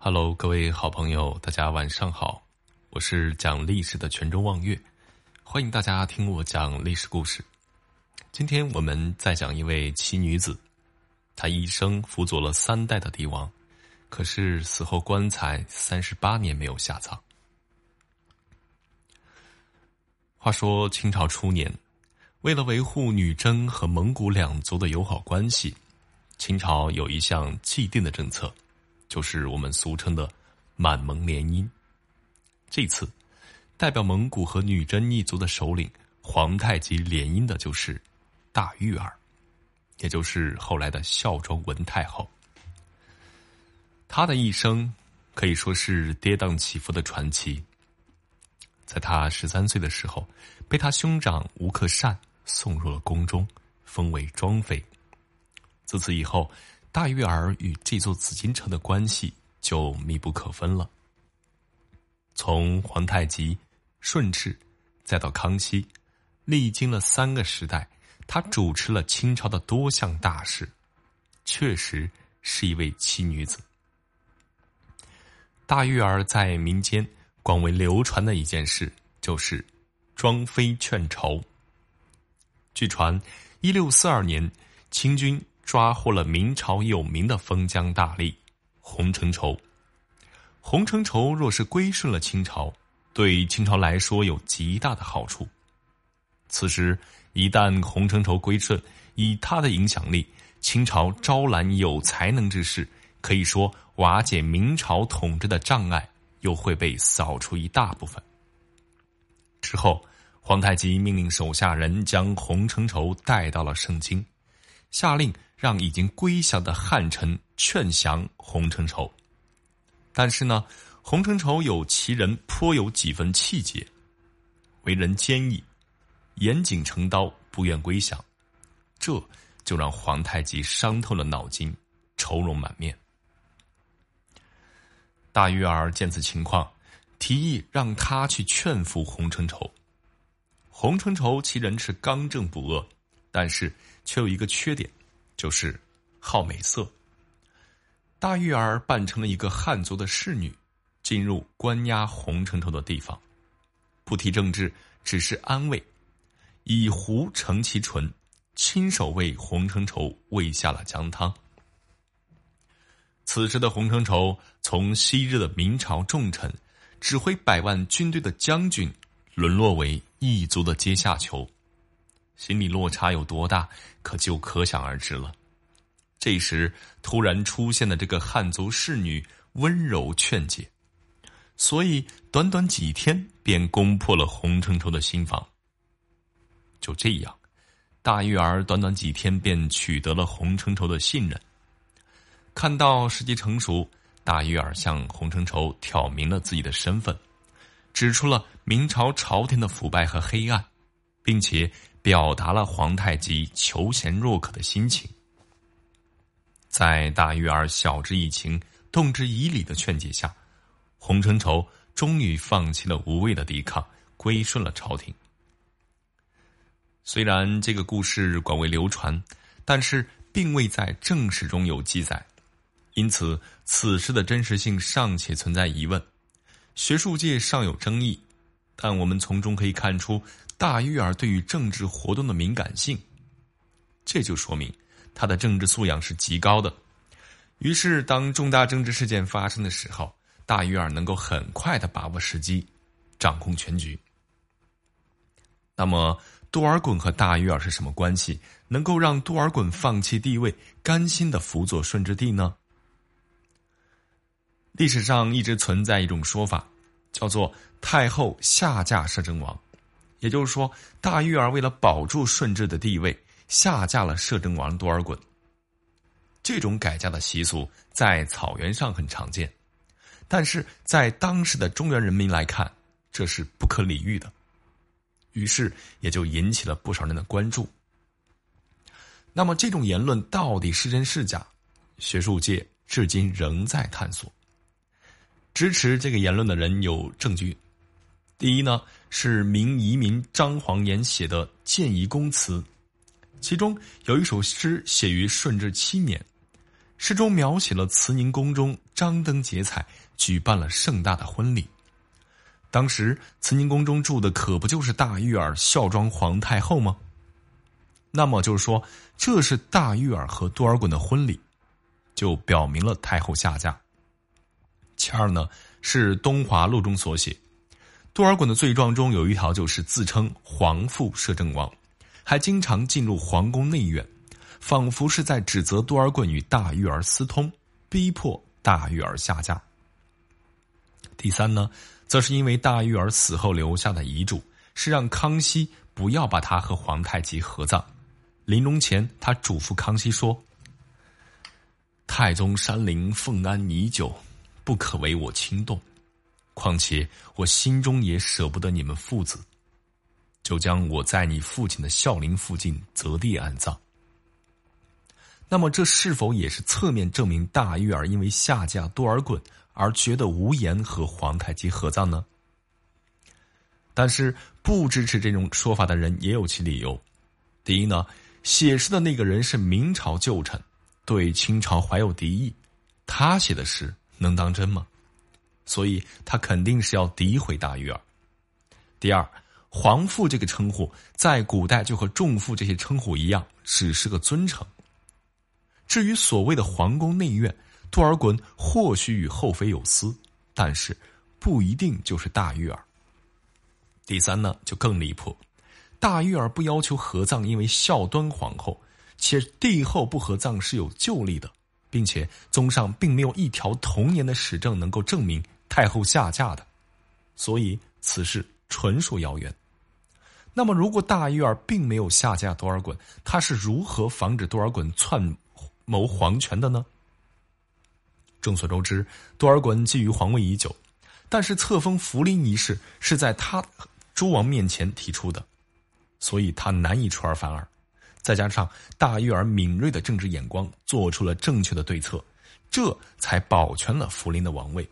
Hello，各位好朋友，大家晚上好，我是讲历史的泉州望月，欢迎大家听我讲历史故事。今天我们再讲一位奇女子，她一生辅佐了三代的帝王，可是死后棺材三十八年没有下葬。话说清朝初年，为了维护女真和蒙古两族的友好关系，清朝有一项既定的政策。就是我们俗称的满蒙联姻。这次代表蒙古和女真一族的首领皇太极联姻的就是大玉儿，也就是后来的孝庄文太后。她的一生可以说是跌宕起伏的传奇。在她十三岁的时候，被她兄长吴克善送入了宫中，封为庄妃。自此以后。大玉儿与这座紫禁城的关系就密不可分了。从皇太极、顺治，再到康熙，历经了三个时代，他主持了清朝的多项大事，确实是一位奇女子。大玉儿在民间广为流传的一件事，就是庄妃劝朝。据传，一六四二年，清军。抓获了明朝有名的封疆大吏洪承畴。洪承畴若是归顺了清朝，对清朝来说有极大的好处。此时一旦洪承畴归顺，以他的影响力，清朝招揽有才能之士，可以说瓦解明朝统治的障碍又会被扫除一大部分。之后，皇太极命令手下人将洪承畴带到了盛京，下令。让已经归降的汉臣劝降洪承畴，但是呢，洪承畴有其人颇有几分气节，为人坚毅，严谨成刀，不愿归降，这就让皇太极伤透了脑筋，愁容满面。大玉儿见此情况，提议让他去劝服洪承畴。洪承畴其人是刚正不阿，但是却有一个缺点。就是好美色。大玉儿扮成了一个汉族的侍女，进入关押洪承畴的地方，不提政治，只是安慰，以壶盛其唇，亲手为洪承畴喂下了姜汤。此时的洪承畴从昔日的明朝重臣，指挥百万军队的将军，沦落为异族的阶下囚。心理落差有多大，可就可想而知了。这时突然出现的这个汉族侍女温柔劝解，所以短短几天便攻破了洪承畴的心房。就这样，大玉儿短短几天便取得了洪承畴的信任。看到时机成熟，大玉儿向洪承畴挑明了自己的身份，指出了明朝朝廷的腐败和黑暗，并且。表达了皇太极求贤若渴的心情，在大玉儿晓之以情、动之以理的劝解下，洪承畴终于放弃了无谓的抵抗，归顺了朝廷。虽然这个故事广为流传，但是并未在正史中有记载，因此此事的真实性尚且存在疑问，学术界尚有争议。但我们从中可以看出。大玉儿对于政治活动的敏感性，这就说明他的政治素养是极高的。于是，当重大政治事件发生的时候，大玉儿能够很快的把握时机，掌控全局。那么，多尔衮和大玉儿是什么关系？能够让多尔衮放弃地位，甘心的辅佐顺治帝呢？历史上一直存在一种说法，叫做太后下嫁摄政王。也就是说，大玉儿为了保住顺治的地位，下嫁了摄政王多尔衮。这种改嫁的习俗在草原上很常见，但是在当时的中原人民来看，这是不可理喻的。于是也就引起了不少人的关注。那么，这种言论到底是真是假？学术界至今仍在探索。支持这个言论的人有证据。第一呢，是明遗民张煌言写的《建仪公词》，其中有一首诗写于顺治七年，诗中描写了慈宁宫中张灯结彩，举办了盛大的婚礼。当时慈宁宫中住的可不就是大玉儿孝庄皇太后吗？那么就是说，这是大玉儿和多尔衮的婚礼，就表明了太后下嫁。其二呢，是《东华录》中所写，多尔衮的罪状中有一条就是自称皇父摄政王，还经常进入皇宫内院，仿佛是在指责多尔衮与大玉儿私通，逼迫大玉儿下嫁。第三呢，则是因为大玉儿死后留下的遗嘱是让康熙不要把他和皇太极合葬，临终前他嘱咐康熙说：“太宗山陵奉安已久。”不可为我轻动，况且我心中也舍不得你们父子，就将我在你父亲的孝陵附近择地安葬。那么，这是否也是侧面证明大玉儿因为下嫁多尔衮而觉得无颜和皇太极合葬呢？但是，不支持这种说法的人也有其理由。第一呢，写诗的那个人是明朝旧臣，对清朝怀有敌意，他写的诗。能当真吗？所以他肯定是要诋毁大玉儿。第二，皇父这个称呼在古代就和重父这些称呼一样，只是个尊称。至于所谓的皇宫内院，多尔衮或许与后妃有私，但是不一定就是大玉儿。第三呢，就更离谱，大玉儿不要求合葬，因为孝端皇后，且帝后不合葬是有旧例的。并且，宗上并没有一条童年的史证能够证明太后下嫁的，所以此事纯属谣言。那么，如果大玉儿并没有下嫁多尔衮，他是如何防止多尔衮篡谋皇权的呢？众所周知，多尔衮觊觎皇位已久，但是册封福临一事是在他诸王面前提出的，所以他难以出尔反尔。再加上大玉儿敏锐的政治眼光，做出了正确的对策，这才保全了福临的王位。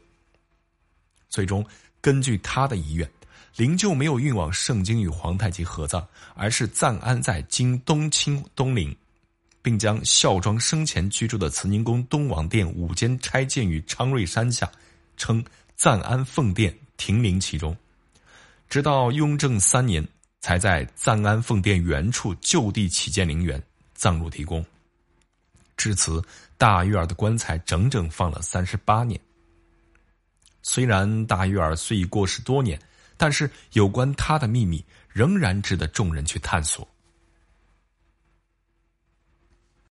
最终，根据他的遗愿，灵柩没有运往盛京与皇太极合葬，而是暂安在京东清东陵，并将孝庄生前居住的慈宁宫东王殿五间拆建于昌瑞山下，称暂安奉殿，停灵其中，直到雍正三年。才在暂安奉殿原处就地起建陵园，葬入地宫。至此，大玉儿的棺材整整放了三十八年。虽然大玉儿虽已过世多年，但是有关她的秘密仍然值得众人去探索。